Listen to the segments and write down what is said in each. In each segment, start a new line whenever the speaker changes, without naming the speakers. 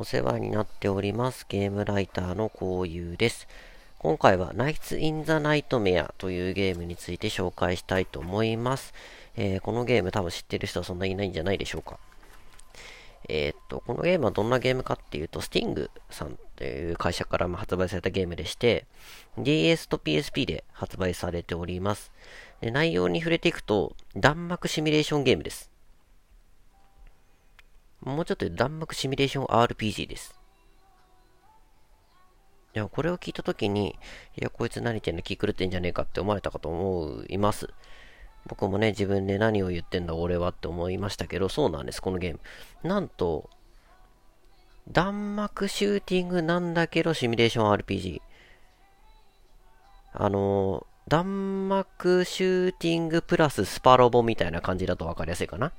お世話になっております。ゲームライターのこういうです。今回はナイツ・イン・ザ・ナイトメアというゲームについて紹介したいと思います。えー、このゲーム多分知ってる人はそんなにいないんじゃないでしょうか。えー、っと、このゲームはどんなゲームかっていうと、スティングさんという会社から発売されたゲームでして、DS と PSP で発売されております。で内容に触れていくと、弾幕シミュレーションゲームです。もうちょっと弾幕シミュレーション RPG です。いや、これを聞いたときに、いや、こいつ何言ってんの気狂ってんじゃねえかって思われたかと思います。僕もね、自分で何を言ってんだ俺はって思いましたけど、そうなんです、このゲーム。なんと、弾幕シューティングなんだけど、シミュレーション RPG。あの弾幕シューティングプラススパロボみたいな感じだと分かりやすいかな。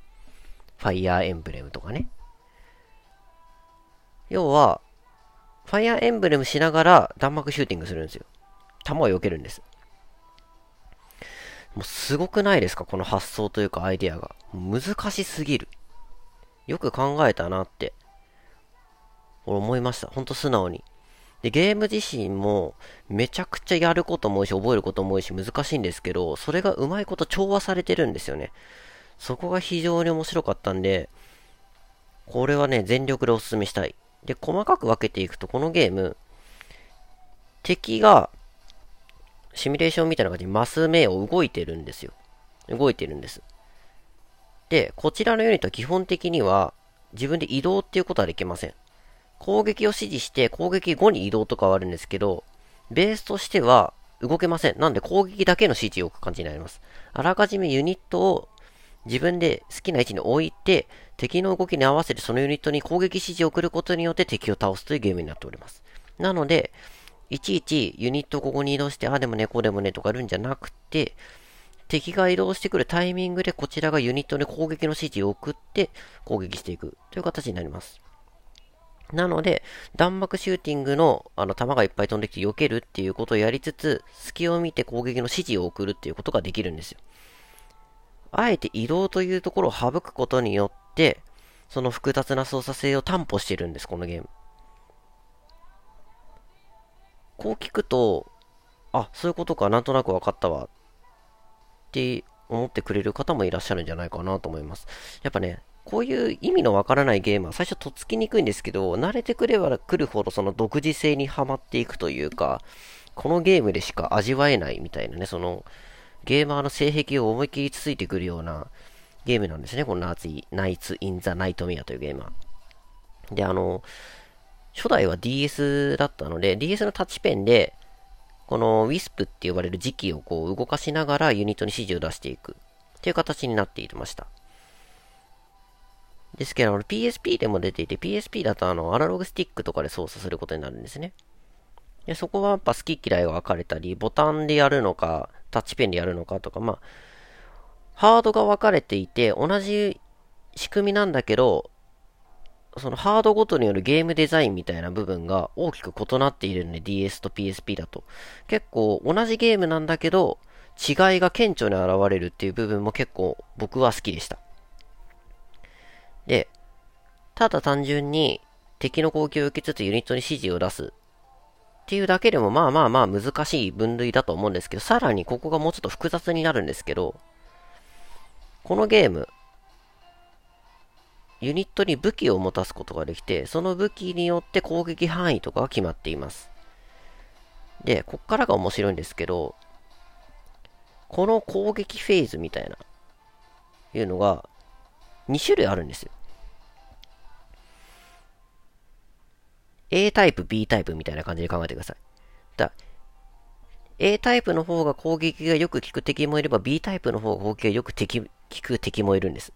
ファイヤーエンブレムとかね。要は、ファイヤーエンブレムしながら弾幕シューティングするんですよ。弾を避けるんです。もうすごくないですか？この発想というかアイデアが。難しすぎる。よく考えたなって、俺思いました。ほんと素直に。で、ゲーム自身もめちゃくちゃやることも多いし、覚えることも多いし、難しいんですけど、それがうまいこと調和されてるんですよね。そこが非常に面白かったんで、これはね、全力でお勧めしたい。で、細かく分けていくと、このゲーム、敵が、シミュレーションみたいな感じでマス目を動いてるんですよ。動いてるんです。で、こちらのユニットは基本的には、自分で移動っていうことはできません。攻撃を指示して攻撃後に移動とかはあるんですけど、ベースとしては動けません。なんで攻撃だけの指示を置く感じになります。あらかじめユニットを自分で好きな位置に置いて、敵の動きに合わせてそのユニットに攻撃指示を送ることによって敵を倒すというゲームになっております。なので、いちいちユニットここに移動して、あでもね、こうでもねとかあるんじゃなくて、敵が移動してくるタイミングでこちらがユニットに攻撃の指示を送って攻撃していくという形になります。なので、弾幕シューティングの、あの、弾がいっぱい飛んできて避けるっていうことをやりつつ、隙を見て攻撃の指示を送るっていうことができるんですよ。あえて移動というところを省くことによって、その複雑な操作性を担保してるんです、このゲーム。こう聞くと、あ、そういうことか、なんとなく分かったわ、って思ってくれる方もいらっしゃるんじゃないかなと思います。やっぱね、こういう意味のわからないゲームは最初とっつきにくいんですけど、慣れてくれば来るほどその独自性にはまっていくというか、このゲームでしか味わえないみたいなね、その、ゲーマーの性癖を思いっきりつついてくるようなゲームなんですね。このナーナイツ・イン・ザ・ナイトメアというゲームは。で、あの、初代は DS だったので、DS のタッチペンで、この WISP って呼ばれる時期をこう動かしながらユニットに指示を出していくっていう形になっていました。ですけど、PSP でも出ていて、PSP だとあの、アナログスティックとかで操作することになるんですね。でそこはやっぱ好き嫌いが分かれたり、ボタンでやるのか、タッチペンでやるのかとか、まあ、ハードが分かれていて、同じ仕組みなんだけど、そのハードごとによるゲームデザインみたいな部分が大きく異なっているんで、DS と PSP だと。結構同じゲームなんだけど、違いが顕著に現れるっていう部分も結構僕は好きでした。で、ただ単純に敵の攻撃を受けつつユニットに指示を出すっていうだけでもまあまあまあ難しい分類だと思うんですけど、さらにここがもうちょっと複雑になるんですけど、このゲーム、ユニットに武器を持たすことができて、その武器によって攻撃範囲とかが決まっています。で、こっからが面白いんですけど、この攻撃フェーズみたいな、いうのが、2種類あるんですよ。A タイプ、B タイプみたいな感じで考えてください。だ A タイプの方が攻撃がよく効く敵もいれば B タイプの方が攻撃がよく効く敵もいるんです。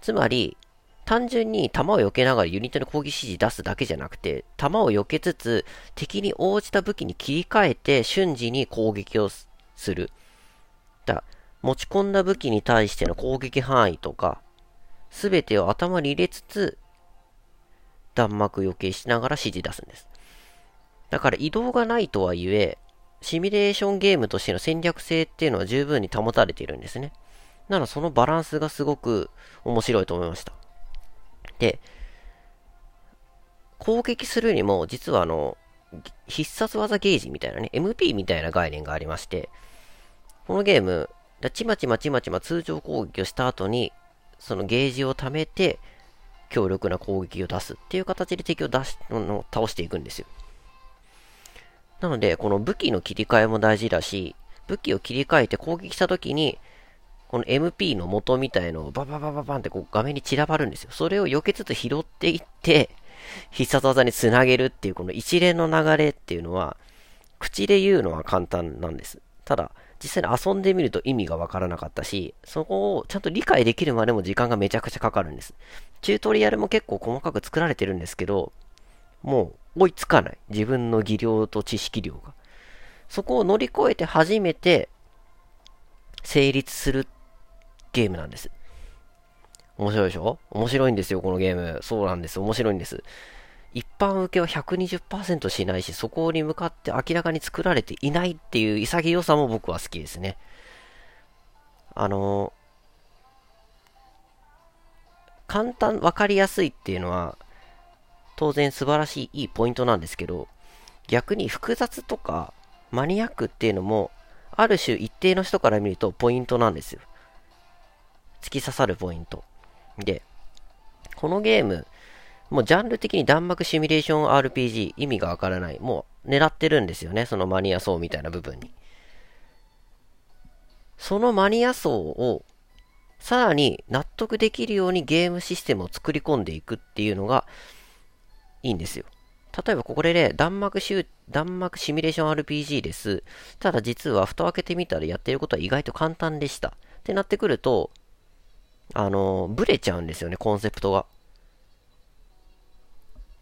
つまり、単純に弾を避けながらユニットの攻撃指示出すだけじゃなくて、弾を避けつつ敵に応じた武器に切り替えて瞬時に攻撃をする。だ持ち込んだ武器に対しての攻撃範囲とか、すべてを頭に入れつつ、弾幕余計しながら指示出すんです。だから移動がないとはいえ、シミュレーションゲームとしての戦略性っていうのは十分に保たれているんですね。ならそのバランスがすごく面白いと思いました。で、攻撃するにも、実はあの、必殺技ゲージみたいなね、MP みたいな概念がありまして、このゲーム、ちまちまちまちま通常攻撃をした後に、そのゲージを貯めて、強力な攻撃を出すっていう形で敵を出し、の倒していくんですよ。なので、この武器の切り替えも大事だし、武器を切り替えて攻撃した時に、この MP の元みたいのをバババババンってこう画面に散らばるんですよ。それを避けつつ拾っていって、必殺技につなげるっていうこの一連の流れっていうのは、口で言うのは簡単なんです。ただ、実際に遊んでみると意味がわからなかったし、そこをちゃんと理解できるまでも時間がめちゃくちゃかかるんです。チュートリアルも結構細かく作られてるんですけど、もう追いつかない。自分の技量と知識量が。そこを乗り越えて初めて成立するゲームなんです。面白いでしょ？面白いんですよ、このゲーム。そうなんです。面白いんです。一般受けは120%しないし、そこに向かって明らかに作られていないっていう潔さも僕は好きですね。あの簡単、わかりやすいっていうのは、当然素晴らしいいいポイントなんですけど、逆に複雑とかマニアックっていうのも、ある種一定の人から見るとポイントなんですよ。突き刺さるポイント。で、このゲーム、もうジャンル的に弾幕シミュレーション RPG 意味がわからない。もう狙ってるんですよね。そのマニア層みたいな部分に。そのマニア層をさらに納得できるようにゲームシステムを作り込んでいくっていうのがいいんですよ。例えばここでね、弾幕シュ弾幕シミュレーション RPG です。ただ実は蓋を開けてみたらやってることは意外と簡単でした。ってなってくると、あの、ブレちゃうんですよね、コンセプトが。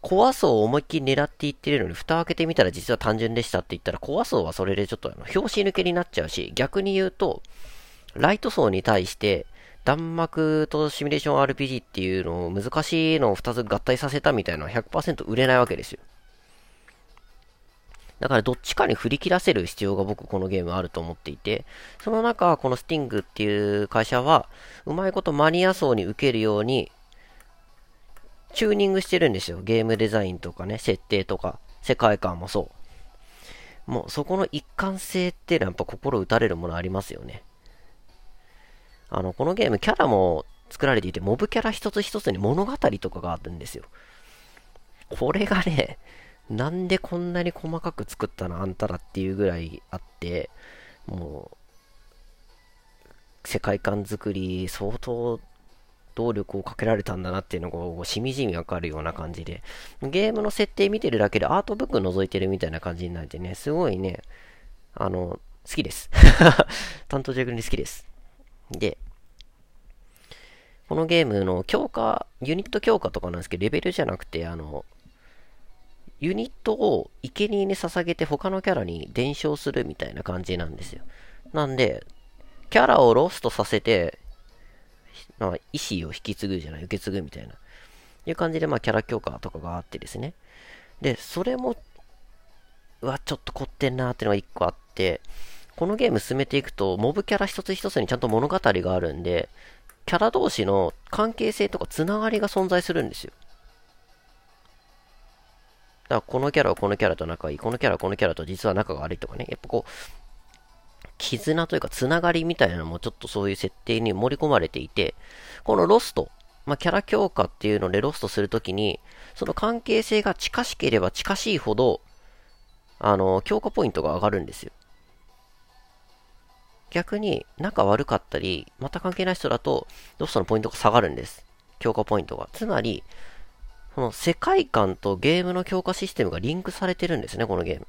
怖そうを思いっきり狙っていってるのに、蓋開けてみたら実は単純でしたって言ったら、怖そうはそれでちょっとあの、拍子抜けになっちゃうし、逆に言うと、ライト層に対して、弾幕とシミュレーション RPG っていうのを難しいのを2つ合体させたみたいなのは100%売れないわけですよ。だからどっちかに振り切らせる必要が僕このゲームあると思っていて、その中、このスティングっていう会社は、うまいことマニア層に受けるように、チューニングしてるんですよ。ゲームデザインとかね、設定とか、世界観もそう。もうそこの一貫性っていうのはやっぱ心打たれるものありますよね。あの、このゲームキャラも作られていて、モブキャラ一つ一つに物語とかがあるんですよ。これがね、なんでこんなに細かく作ったのあんたらっていうぐらいあって、もう、世界観作り相当動力をかけられたんだなっていうのがしみじみわかるような感じで、ゲームの設定見てるだけでアートブック覗いてるみたいな感じになってね、すごいね、あの、好きです。担当逆に好きです。で、このゲームの強化、ユニット強化とかなんですけど、レベルじゃなくて、あの、ユニットを生贄に捧げて他のキャラに伝承するみたいな感じなんですよ。なんで、キャラをロストさせて、まあ、意思を引き継ぐじゃない、受け継ぐみたいな。いう感じで、まあ、キャラ強化とかがあってですね。で、それも、うわ、ちょっと凝ってんなーっていうのが一個あって、このゲーム進めていくと、モブキャラ一つ一つにちゃんと物語があるんで、キャラ同士の関係性とかつながりが存在するんですよ。だからこのキャラはこのキャラと仲がいい、このキャラはこのキャラと実は仲が悪いとかね、やっぱこう、絆というかつながりみたいなのもちょっとそういう設定に盛り込まれていて、このロスト、まあ、キャラ強化っていうのでロストするときに、その関係性が近しければ近しいほど、あの、強化ポイントが上がるんですよ。逆に仲悪かったり、また関係ない人だと、ロストのポイントが下がるんです。強化ポイントが。つまり、その世界観とゲームの強化システムがリンクされてるんですね、このゲーム。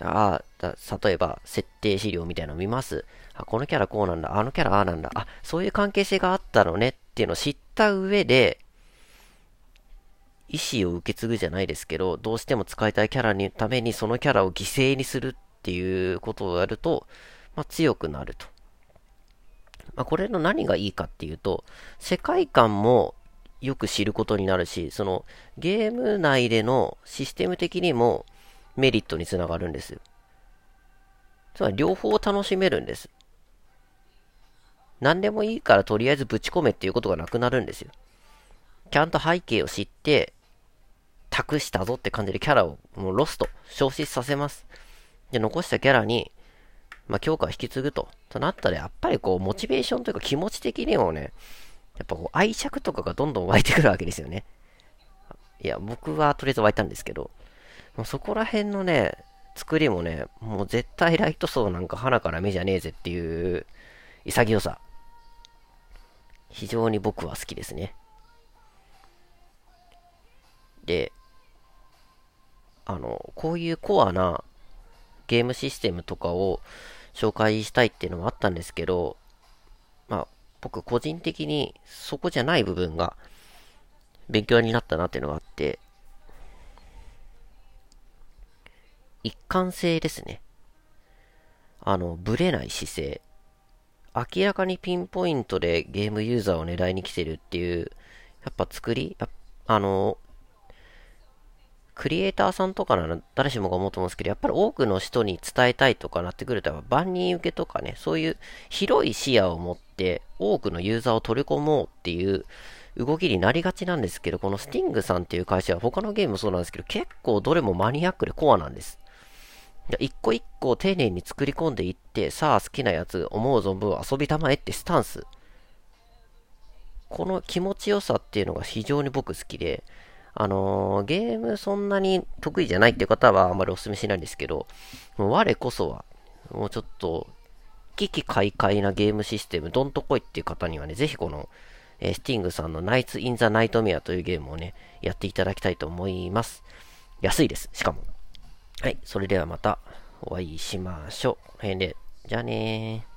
ああ、例えば、設定資料みたいなの見ます。あ、このキャラこうなんだ。あのキャラああなんだ。あ、そういう関係性があったのねっていうのを知った上で、意思を受け継ぐじゃないですけど、どうしても使いたいキャラにためにそのキャラを犠牲にするっていうことをやると、まあ、強くなると。まあ、これの何がいいかっていうと、世界観もよく知ることになるし、そのゲーム内でのシステム的にもメリットにつながるんです。つまり両方楽しめるんです。何でもいいからとりあえずぶち込めっていうことがなくなるんですよ。ちゃんと背景を知って、託したぞって感じでキャラをもうロスト、消失させます。で、残したキャラに、まあ、強化を引き継ぐと。となったら、やっぱりこう、モチベーションというか気持ち的にもね、やっぱこう、愛着とかがどんどん湧いてくるわけですよね。いや、僕はとりあえず湧いたんですけど、もうそこら辺のね、作りもね、もう絶対ライト層なんか花から目じゃねえぜっていう潔さ。非常に僕は好きですね。で、あの、こういうコアなゲームシステムとかを紹介したいっていうのもあったんですけど、まあ、僕個人的にそこじゃない部分が勉強になったなっていうのがあって、一貫性ですね。あの、ぶれない姿勢。明らかにピンポイントでゲームユーザーを狙いに来てるっていう、やっぱ作りあの、クリエイターさんとかなら誰しもが思うと思うんですけど、やっぱり多くの人に伝えたいとかなってくると、万人受けとかね、そういう広い視野を持って多くのユーザーを取り込もうっていう動きになりがちなんですけど、このスティングさんっていう会社は他のゲームもそうなんですけど、結構どれもマニアックでコアなんです。一個一個丁寧に作り込んでいって、さあ好きなやつ思う存分遊びたまえってスタンス。この気持ちよさっていうのが非常に僕好きで、あのー、ゲームそんなに得意じゃないっていう方はあんまりお勧めしないんですけど、もう我こそは、もうちょっと、危機快快なゲームシステム、どんとこいっていう方にはね、ぜひこの、えー、スティングさんのナイツ・イン・ザ・ナイトメアというゲームをね、やっていただきたいと思います。安いです、しかも。はい、それではまたお会いしましょう。この辺で、じゃあねー。